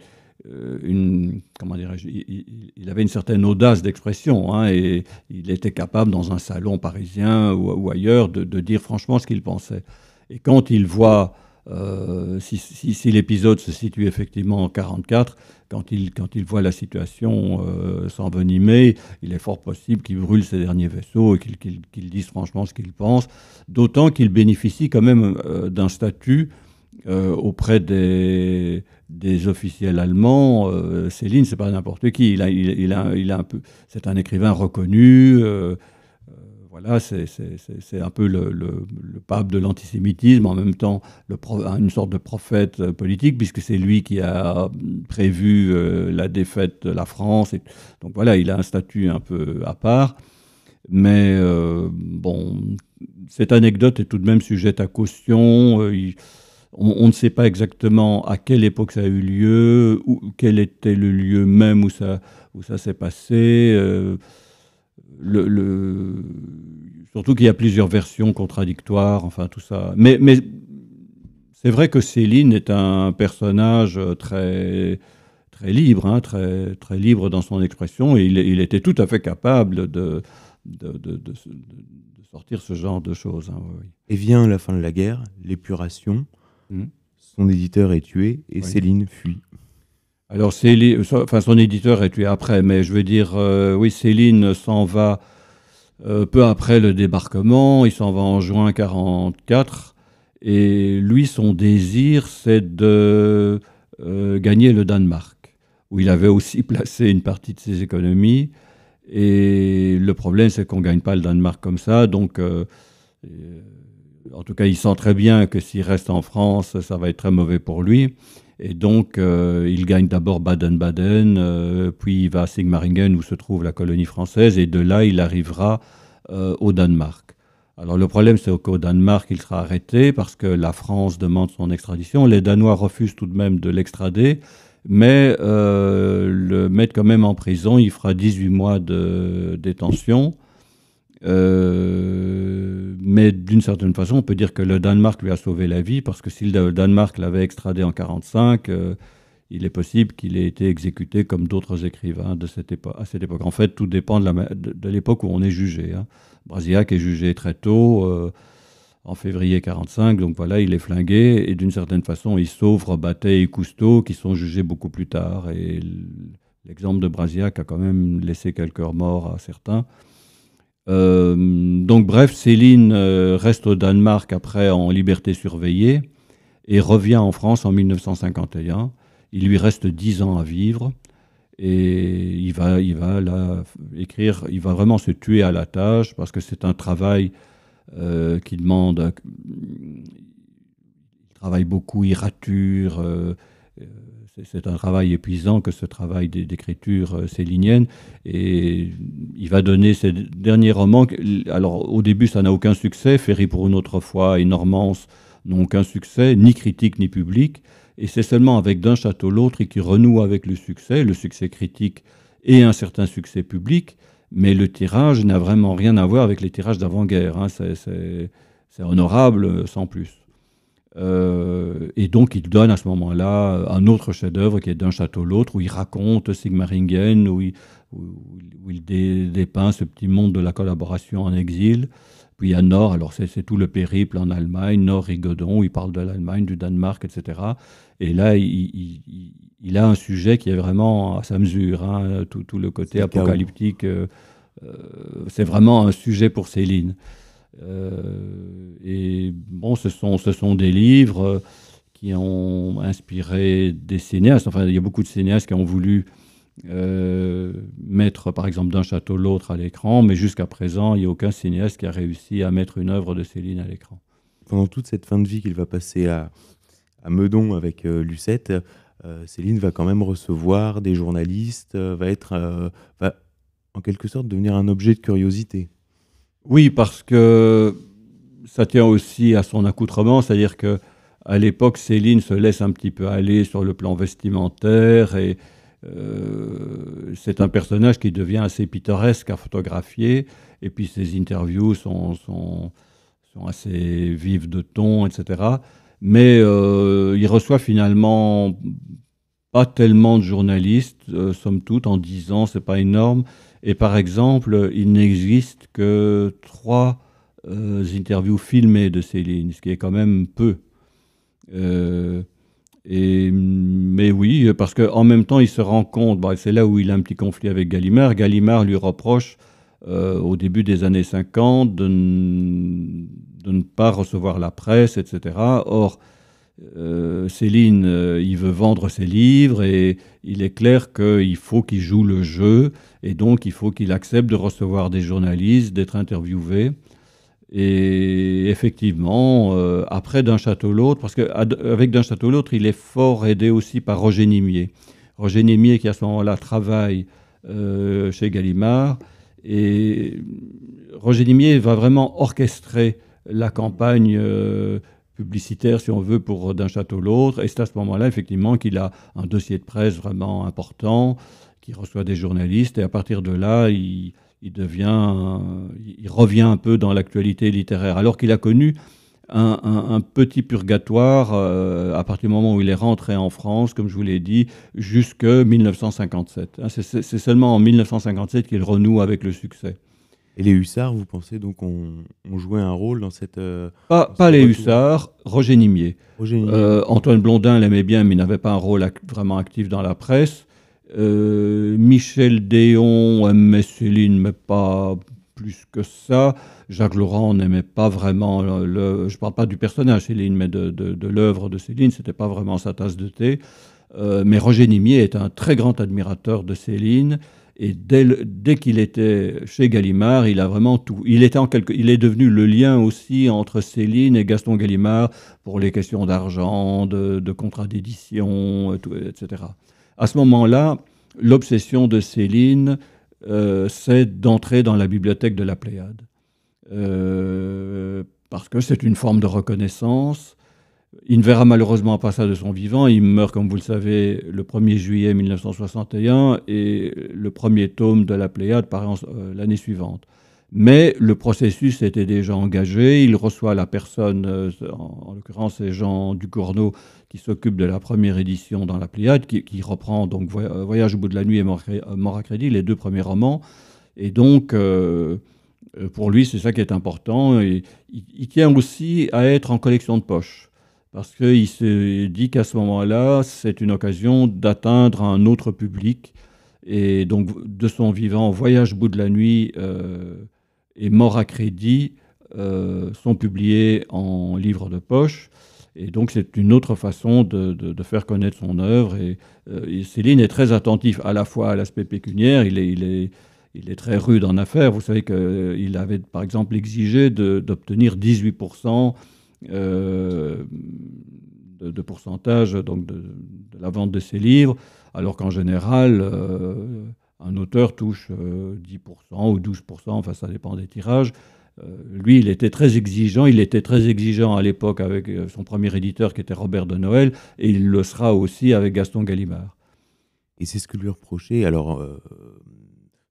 une comment dirais-je, il, avait une certaine audace d'expression, hein, et il était capable, dans un salon parisien ou, ailleurs, de, dire franchement ce qu'il pensait. Et quand il voit euh, si, l'épisode se situe effectivement en 44, quand il, quand il voit la situation euh, s'envenimer, il est fort possible qu'il brûle ses derniers vaisseaux et qu'il dise franchement ce qu'il pense, d'autant qu'il bénéficie quand même euh, d'un statut auprès des, officiels allemands. Céline, c'est pas n'importe qui. Il a, il, a, il a un peu, c'est un écrivain reconnu voilà, c'est un peu le, pape de l'antisémitisme, en même temps le une sorte de prophète euh, politique, puisque c'est lui qui a prévu euh, la défaite de la France. Et, donc voilà, il a un statut un peu à part. Mais euh, bon, cette anecdote est tout de même sujette à caution. On, ne sait pas exactement à quelle époque ça a eu lieu, ou quel était le lieu même où ça, où ça s'est passé le, surtout qu'il y a plusieurs versions contradictoires, enfin tout ça. Mais, mais c'est vrai que Céline est un personnage très, très libre, hein, très, très libre dans son expression, et il, était tout à fait capable de, de, sortir ce genre de choses. Hein, et vient la fin de la guerre, l'épuration, hmm. son éditeur est tué, et Céline fuit. Alors, Céline, enfin, son éditeur est tué après, mais je veux dire, euh, oui, Céline s'en va euh, peu après le débarquement, il s'en va en juin 1944, et lui, son désir, c'est de euh, gagner le Danemark, où il avait aussi placé une partie de ses économies. Et le problème, c'est qu'on ne gagne pas le Danemark comme ça, donc en tout cas, il sent très bien que s'il reste en France, ça va être très mauvais pour lui. Et donc, euh, il gagne d'abord Baden-Baden, euh, puis il va à Sigmaringen où se trouve la colonie française, et de là, il arrivera euh, au Danemark. Alors le problème, c'est qu'au Danemark, il sera arrêté parce que la France demande son extradition. Les Danois refusent tout de même de l'extrader, mais le mettent quand même en prison. Il fera 18 mois de détention. Euh, mais d'une certaine façon, on peut dire que le Danemark lui a sauvé la vie, parce que si le Danemark l'avait extradé en 1945, euh, il est possible qu'il ait été exécuté comme d'autres écrivains de cette à cette époque. En fait, tout dépend de l'époque où on est jugé. Hein. Brasillac est jugé très tôt, euh, en février 1945, donc voilà, il est flingué, et d'une certaine façon, il sauve Robatet et Cousteau, qui sont jugés beaucoup plus tard. Et l'exemple de Brasillac a quand même laissé quelques morts à certains. Euh, donc bref, Céline euh, reste au Danemark après en liberté surveillée et revient en France en 1951. Il lui reste dix ans à vivre et il va, il va écrire, il va vraiment se tuer à la tâche parce que c'est un travail qui demande. il travaille beaucoup, il rature. C'est un travail épuisant que ce travail d'écriture célinienne. Et il va donner ses derniers romans. Alors, au début, ça n'a aucun succès. Ferry pour une autre fois et Normance n'ont aucun succès, ni critique ni public. Et c'est seulement avec D'un château l'autre qui renoue avec le succès, le succès critique et un certain succès public. Mais le tirage n'a vraiment rien à voir avec les tirages d'avant-guerre. Hein. C'est honorable sans plus. Euh, et donc il donne à ce moment-là un autre chef-d'œuvre qui est D'un château l'autre, où il raconte Sigmaringen, où il, où il dépeint ce petit monde de la collaboration en exil. Puis il y a Nord, alors c'est tout le périple en Allemagne, Nord Rigaudon, où il parle de l'Allemagne, du Danemark, etc. Et là, il, a un sujet qui est vraiment à sa mesure, hein, tout, le côté apocalyptique. Euh, euh, c'est vraiment un sujet pour Céline. Euh, et bon, ce sont, ce sont des livres qui ont inspiré des cinéastes. Enfin, il y a beaucoup de cinéastes qui ont voulu euh, mettre par exemple d'un château l'autre à l'écran, mais jusqu'à présent, il n'y a aucun cinéaste qui a réussi à mettre une œuvre de Céline à l'écran. Pendant toute cette fin de vie qu'il va passer à, Meudon avec euh, Lucette, Céline va quand même recevoir des journalistes, va être, va en quelque sorte devenir un objet de curiosité. Oui, parce que ça tient aussi à son accoutrement, c'est-à-dire que à l'époque, Céline se laisse un petit peu aller sur le plan vestimentaire et, euh, c'est un personnage qui devient assez pittoresque à photographier, et puis ses interviews sont, sont, assez vives de ton, etc. Mais euh, il reçoit finalement pas tellement de journalistes, euh, somme toute, en 10 ans, c'est pas énorme. Et par exemple, il n'existe que trois interviews filmées de Céline, ce qui est quand même peu. Et, mais oui, parce qu'en même temps, il se rend compte, bah, c'est là où il a un petit conflit avec Gallimard. Gallimard lui reproche, euh, au début des années 50, de, de, ne pas recevoir la presse, etc. Or, euh, Céline, euh, il veut vendre ses livres et il est clair qu'il faut qu'il joue le jeu et donc il faut qu'il accepte de recevoir des journalistes, d'être interviewé. Et effectivement, euh, après D'un château l'autre, parce qu'avec D'un château l'autre, il est fort aidé aussi par Roger Nimier. Roger Nimier qui à ce moment-là travaille chez Gallimard. Et Roger Nimier va vraiment orchestrer la campagne publicitaire, si on veut, pour D'un château l'autre. Et c'est à ce moment-là, effectivement, qu'il a un dossier de presse vraiment important, qui reçoit des journalistes. Et à partir de là, il il devient, il revient un peu dans l'actualité littéraire, alors qu'il a connu un, petit purgatoire euh, à partir du moment où il est rentré en France, comme je vous l'ai dit, jusque 1957. Hein, c'est seulement en 1957 qu'il renoue avec le succès. Et les hussards, vous pensez donc ont, joué un rôle dans cette... Euh, pas, les hussards, Roger Nimier. Euh, Antoine Blondin l'aimait bien, mais il n'avait pas un rôle vraiment actif dans la presse. Euh, Michel Déon aimait Céline, mais pas plus que ça. Jacques Laurent n'aimait pas vraiment, le, je ne parle pas du personnage Céline, mais de, de, l'œuvre de Céline, c'était pas vraiment sa tasse de thé. Mais Roger Nimier est un très grand admirateur de Céline. Et dès, dès qu'il était chez Gallimard, il a vraiment tout. Il, en quelque, est devenu le lien aussi entre Céline et Gaston Gallimard pour les questions d'argent, de, de contrats d'édition, etc. À ce moment-là, l'obsession de Céline, euh, c'est d'entrer dans la bibliothèque de la Pléiade. Euh, parce que c'est une forme de reconnaissance. Il ne verra malheureusement pas ça de son vivant. Il meurt, comme vous le savez, le 1er juillet 1961 et le premier tome de la Pléiade paraît euh, l'année suivante. Mais le processus était déjà engagé. Il reçoit la personne, euh, en, l'occurrence c'est Jean Ducournau, qui s'occupe de la première édition dans la Pléiade, qui, reprend donc euh, Voyage au bout de la nuit et Mort, à crédit, les deux premiers romans. Et donc, pour lui, c'est ça qui est important. Et il, tient aussi à être en collection de poche. Parce qu'il se dit qu'à ce moment-là, c'est une occasion d'atteindre un autre public. Et donc, de son vivant, Voyage bout de la nuit et Mort à crédit euh, sont publiés en livre de poche. Et donc c'est une autre façon de, faire connaître son œuvre. Euh, et, Céline est très attentif à la fois à l'aspect pécuniaire, il est très rude en affaires. Vous savez qu'il avait par exemple exigé d'obtenir 18% de, de, pourcentage donc de, la vente de ses livres, alors qu'en général, un auteur touche 10% ou 12%, enfin ça dépend des tirages. Euh, lui, il était très exigeant. Il était très exigeant à l'époque avec euh, son premier éditeur qui était Robert de Noël, et il le sera aussi avec Gaston Gallimard. Et c'est ce que lui reprochait, alors, euh,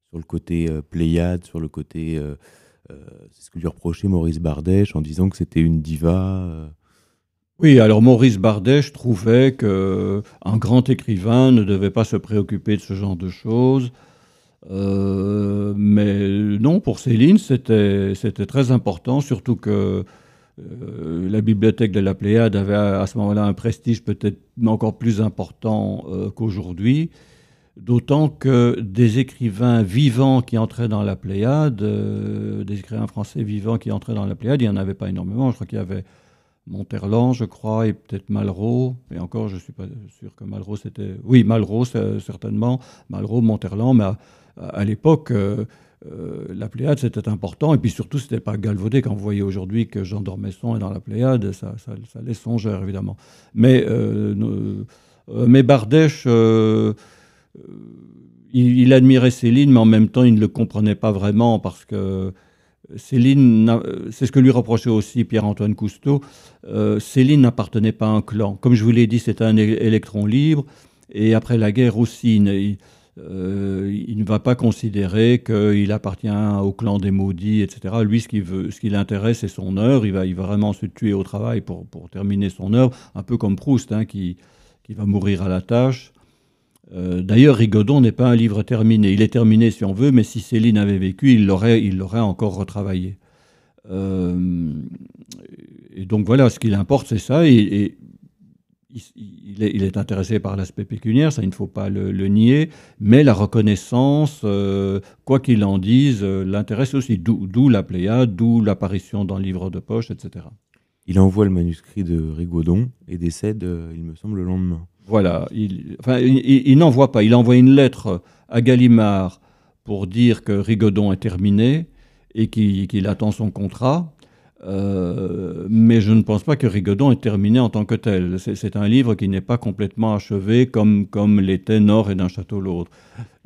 sur le côté Pléiade, sur le côté. C'est ce que lui reprochait Maurice Bardèche en disant que c'était une diva. Oui, alors Maurice Bardèche trouvait qu'un grand écrivain ne devait pas se préoccuper de ce genre de choses. Euh, mais non, pour Céline, c'était très important, surtout que euh, la bibliothèque de la Pléiade avait à, ce moment-là un prestige peut-être encore plus important euh, qu'aujourd'hui, d'autant que des écrivains vivants qui entraient dans la Pléiade, des écrivains français vivants qui entraient dans la Pléiade, il n'y en avait pas énormément. Je crois qu'il y avait Monterland, je crois, et peut-être Malraux. Et encore, je ne suis pas sûr que Malraux c'était. Oui, Malraux, certainement. Malraux, Monterland, mais à l'époque, euh, euh, la Pléiade, c'était important. Et puis surtout, c'était pas galvaudé. Quand vous voyez aujourd'hui que Jean d'Ormesson est dans la Pléiade, ça, ça, laisse songeur, évidemment. Mais, euh, mais Bardèche, il, admirait Céline, mais en même temps, il ne le comprenait pas vraiment parce que Céline, c'est ce que lui reprochait aussi Pierre-Antoine Cousteau, Céline n'appartenait pas à un clan. Comme je vous l'ai dit, c'était un électron libre. Et après la guerre aussi, il, euh, ne va pas considérer qu'il appartient au clan des maudits, etc. Lui, ce qui, l'intéresse, c'est son œuvre. Il va, vraiment se tuer au travail pour, terminer son œuvre, un peu comme Proust, hein, qui va mourir à la tâche. Euh, d'ailleurs, Rigaudon n'est pas un livre terminé. Il est terminé si on veut, mais si Céline avait vécu, il l'aurait, il l'aurait encore retravaillé. Euh, et donc voilà, ce qui importe, c'est ça. et, il est, intéressé par l'aspect pécuniaire, ça il ne faut pas le, nier, mais la reconnaissance, euh, quoi qu'il en dise, l'intéresse aussi, d'où la Pléiade, d'où l'apparition dans le livre de poche, etc. Il envoie le manuscrit de Rigaudon et décède, il me semble, le lendemain. Voilà, il, enfin, il, n'envoie pas, il envoie une lettre à Gallimard pour dire que Rigaudon est terminé et qu'il attend son contrat. Euh, mais je ne pense pas que Rigaudon est terminé en tant que tel. C'est un livre qui n'est pas complètement achevé comme, comme l'était Nord et d'un château l'autre.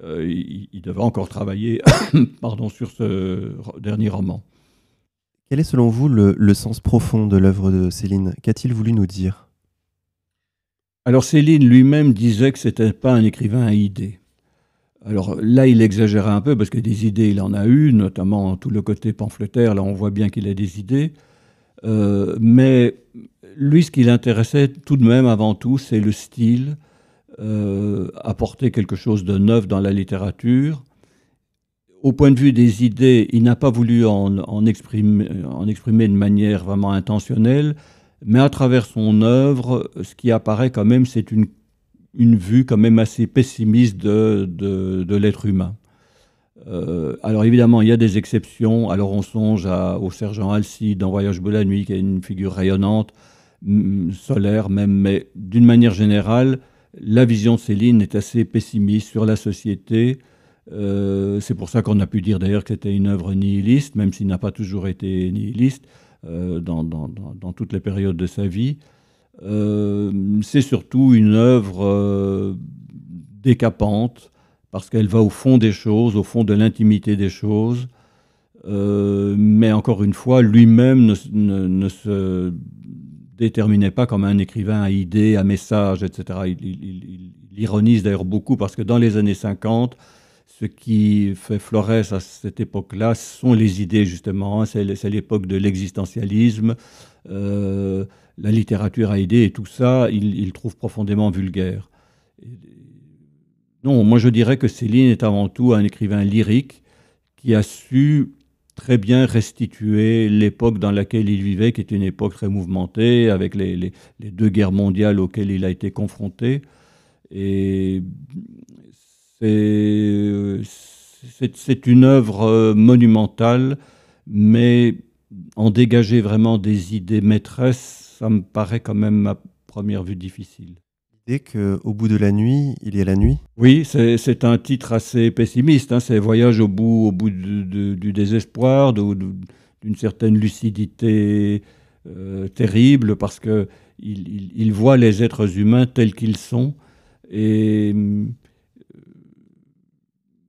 Euh, il, devait encore travailler pardon, sur ce dernier roman. Quel est selon vous le, le sens profond de l'œuvre de Céline? Qu'a-t-il voulu nous dire? Alors Céline lui-même disait que ce n'était pas un écrivain à idées. Alors là, il exagérait un peu parce que des idées, il en a eu, notamment tout le côté pamphlétaire. Là, on voit bien qu'il a des idées. Euh, mais lui, ce qui l'intéressait tout de même avant tout, c'est le style, euh, apporter quelque chose de neuf dans la littérature. Au point de vue des idées, il n'a pas voulu en, exprimer, en exprimer de manière vraiment intentionnelle, mais à travers son œuvre, ce qui apparaît quand même, c'est une une vue quand même assez pessimiste de, de, l'être humain. Euh, alors évidemment, il y a des exceptions. Alors on songe au sergent Alcide dans Voyage de la nuit, qui est une figure rayonnante, solaire même, mais d'une manière générale, la vision de Céline est assez pessimiste sur la société. Euh, c'est pour ça qu'on a pu dire d'ailleurs que c'était une œuvre nihiliste, même s'il n'a pas toujours été nihiliste dans, dans, toutes les périodes de sa vie. Euh, c'est surtout une œuvre euh, décapante parce qu'elle va au fond des choses, au fond de l'intimité des choses. Euh, mais encore une fois, lui-même ne, se déterminait pas comme un écrivain à idées, à messages, etc. Il, ironise d'ailleurs beaucoup parce que dans les années 50, ce qui fait florès à cette époque-là, sont les idées justement. C'est l'époque de l'existentialisme la littérature a aidé et tout ça, il, trouve profondément vulgaire. non, moi je dirais que Céline est avant tout un écrivain lyrique qui a su très bien restituer l'époque dans laquelle il vivait, qui est une époque très mouvementée, avec les, deux guerres mondiales auxquelles il a été confronté. Et c'est une œuvre monumentale, mais en dégager vraiment des idées maîtresses ça me paraît quand même à première vue difficile. Dès qu'au bout de la nuit, il y a la nuit? Oui, c'est un titre assez pessimiste. Hein. c'est Voyage au bout, au bout du désespoir, d'une certaine lucidité euh, terrible, parce qu'il il, voit les êtres humains tels qu'ils sont. Et euh,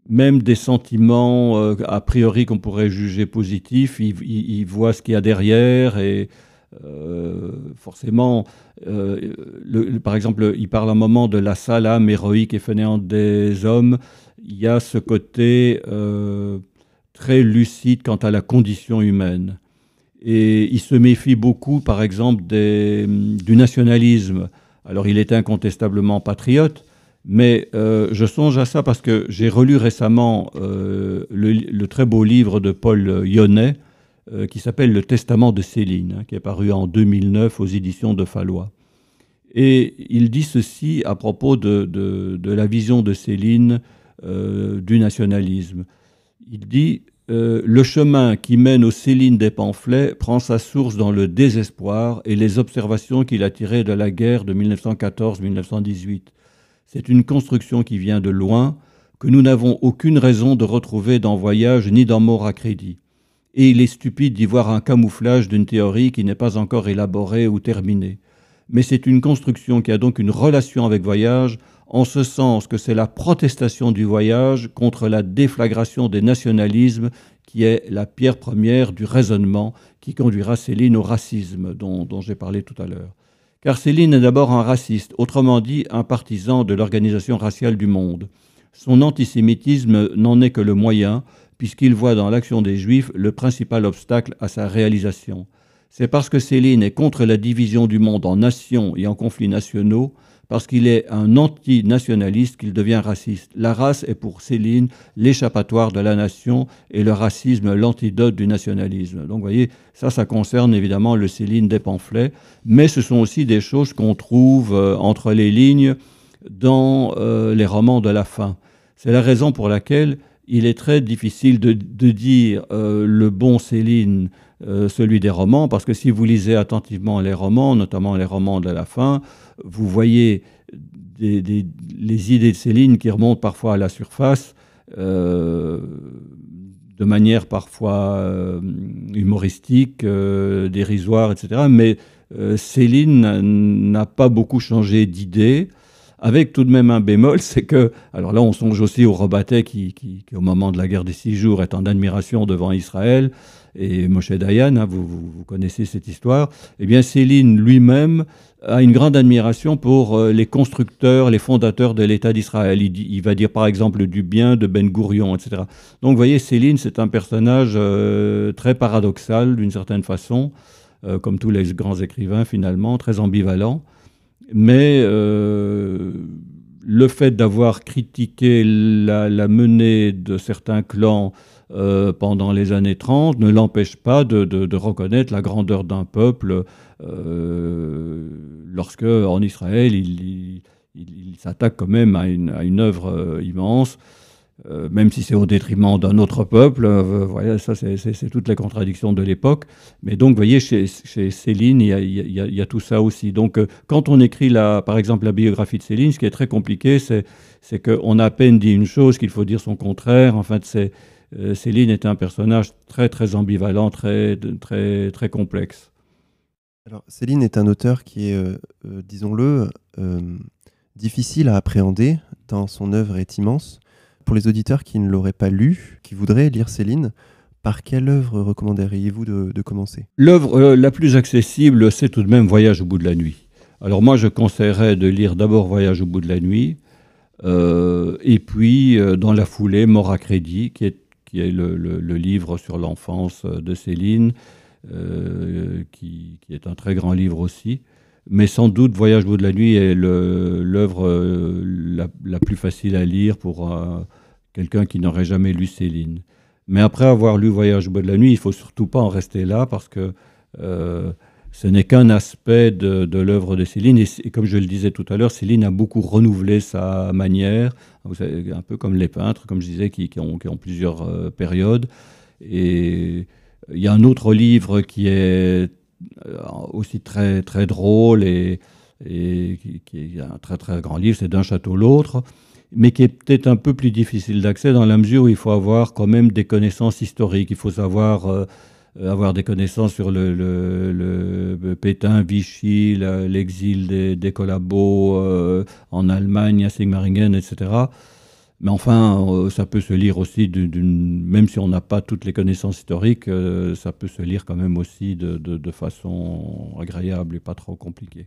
même des sentiments euh, a priori qu'on pourrait juger positifs, il, il voit ce qu'il y a derrière et euh, forcément, euh, par exemple, il parle un moment de la sale âme héroïque et fainéante des hommes. Il y a ce côté très lucide quant à la condition humaine. Et il se méfie beaucoup, par exemple, du nationalisme. Alors, il est incontestablement patriote, mais je songe à ça parce que j'ai relu récemment le, le, très beau livre de Paul Yonnet, euh, qui s'appelle Le Testament de Céline, hein, qui est paru en 2009 aux éditions de Fallois. Et il dit ceci à propos de, la vision de Céline euh, du nationalisme. Il dit euh, Le chemin qui mène aux Céline des pamphlets prend sa source dans le désespoir et les observations qu'il a tirées de la guerre de 1914-1918. C'est une construction qui vient de loin, que nous n'avons aucune raison de retrouver dans Voyage ni dans Mort à crédit et il est stupide d'y voir un camouflage d'une théorie qui n'est pas encore élaborée ou terminée. Mais c'est une construction qui a donc une relation avec voyage, en ce sens que c'est la protestation du voyage contre la déflagration des nationalismes qui est la pierre première du raisonnement qui conduira Céline au racisme dont, dont j'ai parlé tout à l'heure. Car Céline est d'abord un raciste, autrement dit un partisan de l'organisation raciale du monde. Son antisémitisme n'en est que le moyen, puisqu'il voit dans l'action des Juifs le principal obstacle à sa réalisation. C'est parce que Céline est contre la division du monde en nations et en conflits nationaux, parce qu'il est un anti-nationaliste qu'il devient raciste. La race est pour Céline l'échappatoire de la nation et le racisme l'antidote du nationalisme. Donc vous voyez, ça, ça concerne évidemment le Céline des pamphlets, mais ce sont aussi des choses qu'on trouve euh, entre les lignes dans euh, les romans de la fin. C'est la raison pour laquelle il est très difficile de, dire euh, le bon Céline, celui des romans, parce que si vous lisez attentivement les romans, notamment les romans de la fin, vous voyez les idées de Céline qui remontent parfois à la surface, euh, de manière parfois humoristique, dérisoire, etc. Mais Céline n'a pas beaucoup changé d'idée avec tout de même un bémol, c'est que, alors là on songe aussi au Robatet qui, qui, au moment de la guerre des six jours est en admiration devant Israël, et Moshe Dayan, hein, vous, vous, connaissez cette histoire, eh bien Céline lui-même a une grande admiration pour euh, les constructeurs, les fondateurs de l'État d'Israël. Il, va dire par exemple du bien de Ben Gourion, etc. Donc vous voyez, Céline, c'est un personnage euh, très paradoxal d'une certaine façon, euh, comme tous les grands écrivains finalement, très ambivalent mais le fait d'avoir critiqué la, menée de certains clans pendant les années 30 ne l'empêche pas de, reconnaître la grandeur d'un peuple lorsque, en Israël, il, s'attaque quand même à une, œuvre immense. Euh, même si c'est au détriment d'un autre peuple. Euh, voilà, ça, c'est toutes les contradictions de l'époque. Mais donc, vous voyez, chez, Céline, il y, a, tout ça aussi. Donc, euh, quand on écrit, la, par exemple, la biographie de Céline, ce qui est très compliqué, c'est qu'on a à peine dit une chose qu'il faut dire son contraire. En fait, Céline est un personnage très, très ambivalent, très, très, très complexe. Alors, Céline est un auteur qui est, disons-le, difficile à appréhender, tant son œuvre est immense pour les auditeurs qui ne l'auraient pas lu, qui voudraient lire Céline, par quelle œuvre recommanderiez-vous de, commencer? L'œuvre euh, la plus accessible, c'est tout de même Voyage au bout de la nuit. Alors moi, je conseillerais de lire d'abord Voyage au bout de la nuit, euh, et puis euh, dans la foulée, Mort à crédit, qui est le, livre sur l'enfance de Céline, qui, est un très grand livre aussi. Mais sans doute, Voyage au bout de la nuit est l'œuvre la, la, plus facile à lire pour quelqu'un qui n'aurait jamais lu Céline. Mais après avoir lu Voyage au bout de la nuit, il faut surtout pas en rester là parce que euh, ce n'est qu'un aspect de, l'œuvre de Céline. Et, comme je le disais tout à l'heure, Céline a beaucoup renouvelé sa manière, vous savez, un peu comme les peintres, comme je disais, qui, ont, plusieurs euh, périodes. Et il y a un autre livre qui est euh, aussi très, très drôle et qui, est un très très grand livre, c'est d'un château l'autre, mais qui est peut-être un peu plus difficile d'accès dans la mesure où il faut avoir quand même des connaissances historiques, il faut savoir euh, avoir des connaissances sur le, le, Pétain, Vichy, l'exil des, des, collabos euh, en Allemagne, à Sigmaringen, etc. Mais enfin, euh, ça peut se lire aussi, même si on n'a pas toutes les connaissances historiques, ça peut se lire quand même aussi de, de façon agréable et pas trop compliquée.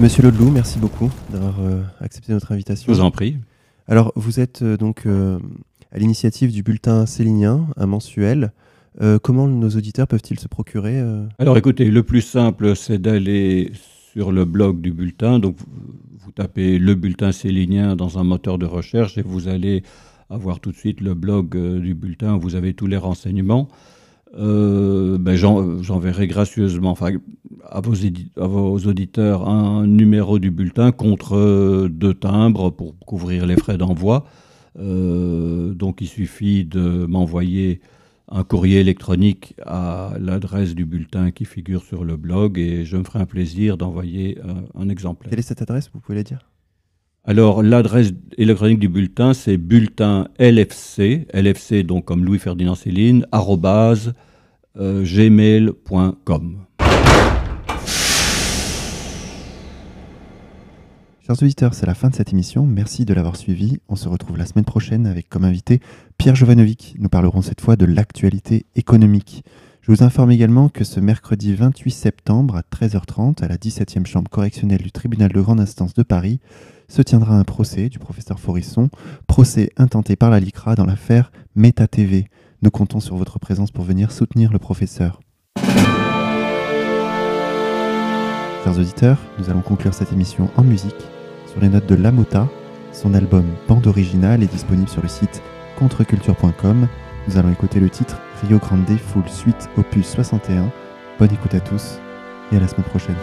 Monsieur Lodelou, merci beaucoup d'avoir euh, accepté notre invitation. Je vous en prie. Alors, vous êtes euh, donc euh, à l'initiative du bulletin Célinien, un mensuel. Comment nos auditeurs peuvent-ils se procurer Alors, écoutez, le plus simple, c'est d'aller sur le blog du bulletin. Donc, vous tapez le bulletin Célinien dans un moteur de recherche et vous allez avoir tout de suite le blog du bulletin où vous avez tous les renseignements. Euh, ben j'enverrai gracieusement enfin, à, vos auditeurs un numéro du bulletin contre euh, deux timbres pour couvrir les frais d'envoi. Euh, donc il suffit de m'envoyer un courrier électronique à l'adresse du bulletin qui figure sur le blog et je me ferai un plaisir d'envoyer un exemplaire. Quelle est cette adresse Vous pouvez la dire? Alors, l'adresse électronique du bulletin, c'est bulletin LFC, LFC donc comme Louis-Ferdinand Céline, arrobase euh, gmail.com. Chers auditeurs, c'est la fin de cette émission. Merci de l'avoir suivi. On se retrouve la semaine prochaine avec comme invité Pierre Jovanovic. Nous parlerons cette fois de l'actualité économique. Je vous informe également que ce mercredi 28 septembre à 13h30 à la 17e chambre correctionnelle du tribunal de grande instance de Paris, se tiendra un procès du professeur Forisson, procès intenté par la LICRA dans l'affaire Meta TV. Nous comptons sur votre présence pour venir soutenir le professeur. Chers auditeurs, nous allons conclure cette émission en musique sur les notes de Lamota. Son album Bande originale est disponible sur le site contreculture.com. Nous allons écouter le titre Rio Grande Full Suite Opus 61. Bonne écoute à tous et à la semaine prochaine.